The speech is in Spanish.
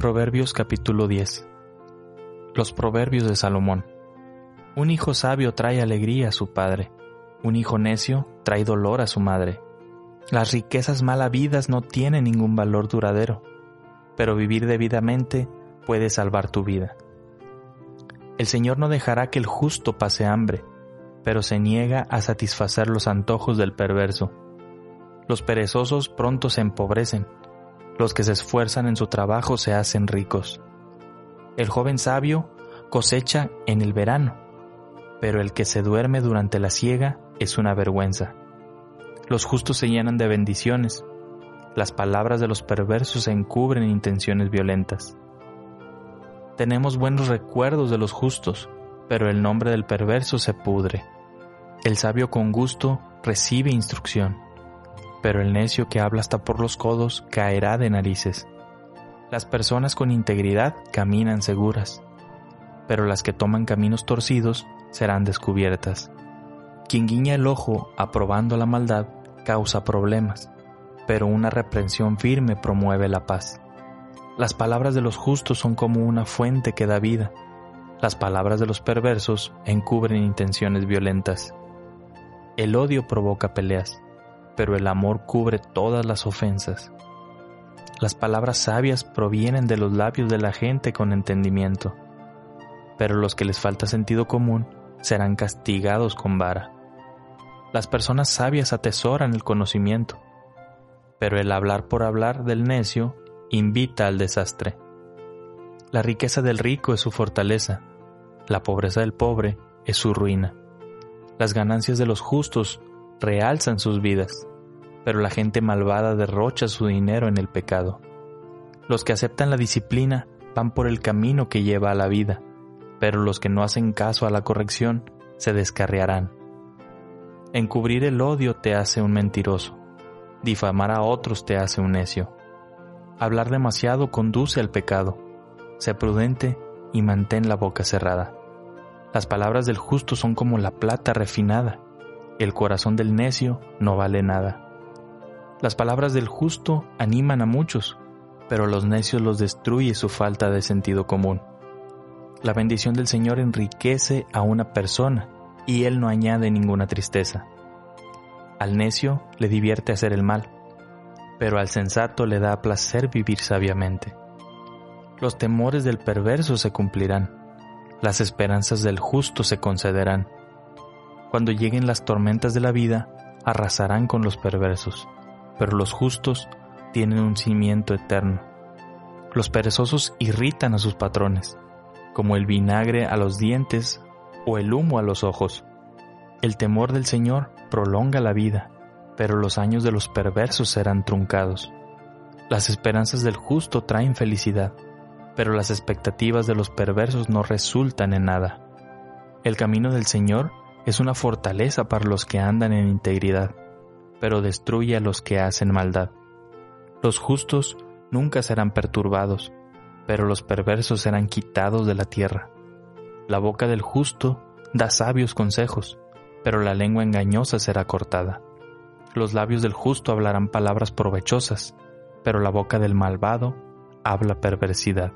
Proverbios capítulo 10 Los Proverbios de Salomón Un hijo sabio trae alegría a su padre, un hijo necio trae dolor a su madre. Las riquezas mal habidas no tienen ningún valor duradero, pero vivir debidamente puede salvar tu vida. El Señor no dejará que el justo pase hambre, pero se niega a satisfacer los antojos del perverso. Los perezosos pronto se empobrecen, los que se esfuerzan en su trabajo se hacen ricos. El joven sabio cosecha en el verano, pero el que se duerme durante la siega es una vergüenza. Los justos se llenan de bendiciones, las palabras de los perversos encubren intenciones violentas. Tenemos buenos recuerdos de los justos, pero el nombre del perverso se pudre. El sabio con gusto recibe instrucción pero el necio que habla hasta por los codos caerá de narices. Las personas con integridad caminan seguras, pero las que toman caminos torcidos serán descubiertas. Quien guiña el ojo aprobando la maldad causa problemas, pero una reprensión firme promueve la paz. Las palabras de los justos son como una fuente que da vida. Las palabras de los perversos encubren intenciones violentas. El odio provoca peleas, pero el amor cubre todas las ofensas. Las palabras sabias provienen de los labios de la gente con entendimiento, pero los que les falta sentido común serán castigados con vara. Las personas sabias atesoran el conocimiento, pero el hablar por hablar del necio invita al desastre. La riqueza del rico es su fortaleza, la pobreza del pobre es su ruina. Las ganancias de los justos realzan sus vidas, pero la gente malvada derrocha su dinero en el pecado. Los que aceptan la disciplina van por el camino que lleva a la vida, pero los que no hacen caso a la corrección se descarriarán. Encubrir el odio te hace un mentiroso, difamar a otros te hace un necio. Hablar demasiado conduce al pecado. Sé prudente y mantén la boca cerrada. Las palabras del justo son como la plata refinada. El corazón del necio no vale nada. Las palabras del justo animan a muchos, pero los necios los destruye su falta de sentido común. La bendición del Señor enriquece a una persona y Él no añade ninguna tristeza. Al necio le divierte hacer el mal, pero al sensato le da placer vivir sabiamente. Los temores del perverso se cumplirán, las esperanzas del justo se concederán. Cuando lleguen las tormentas de la vida, arrasarán con los perversos pero los justos tienen un cimiento eterno. Los perezosos irritan a sus patrones, como el vinagre a los dientes o el humo a los ojos. El temor del Señor prolonga la vida, pero los años de los perversos serán truncados. Las esperanzas del justo traen felicidad, pero las expectativas de los perversos no resultan en nada. El camino del Señor es una fortaleza para los que andan en integridad pero destruye a los que hacen maldad. Los justos nunca serán perturbados, pero los perversos serán quitados de la tierra. La boca del justo da sabios consejos, pero la lengua engañosa será cortada. Los labios del justo hablarán palabras provechosas, pero la boca del malvado habla perversidad.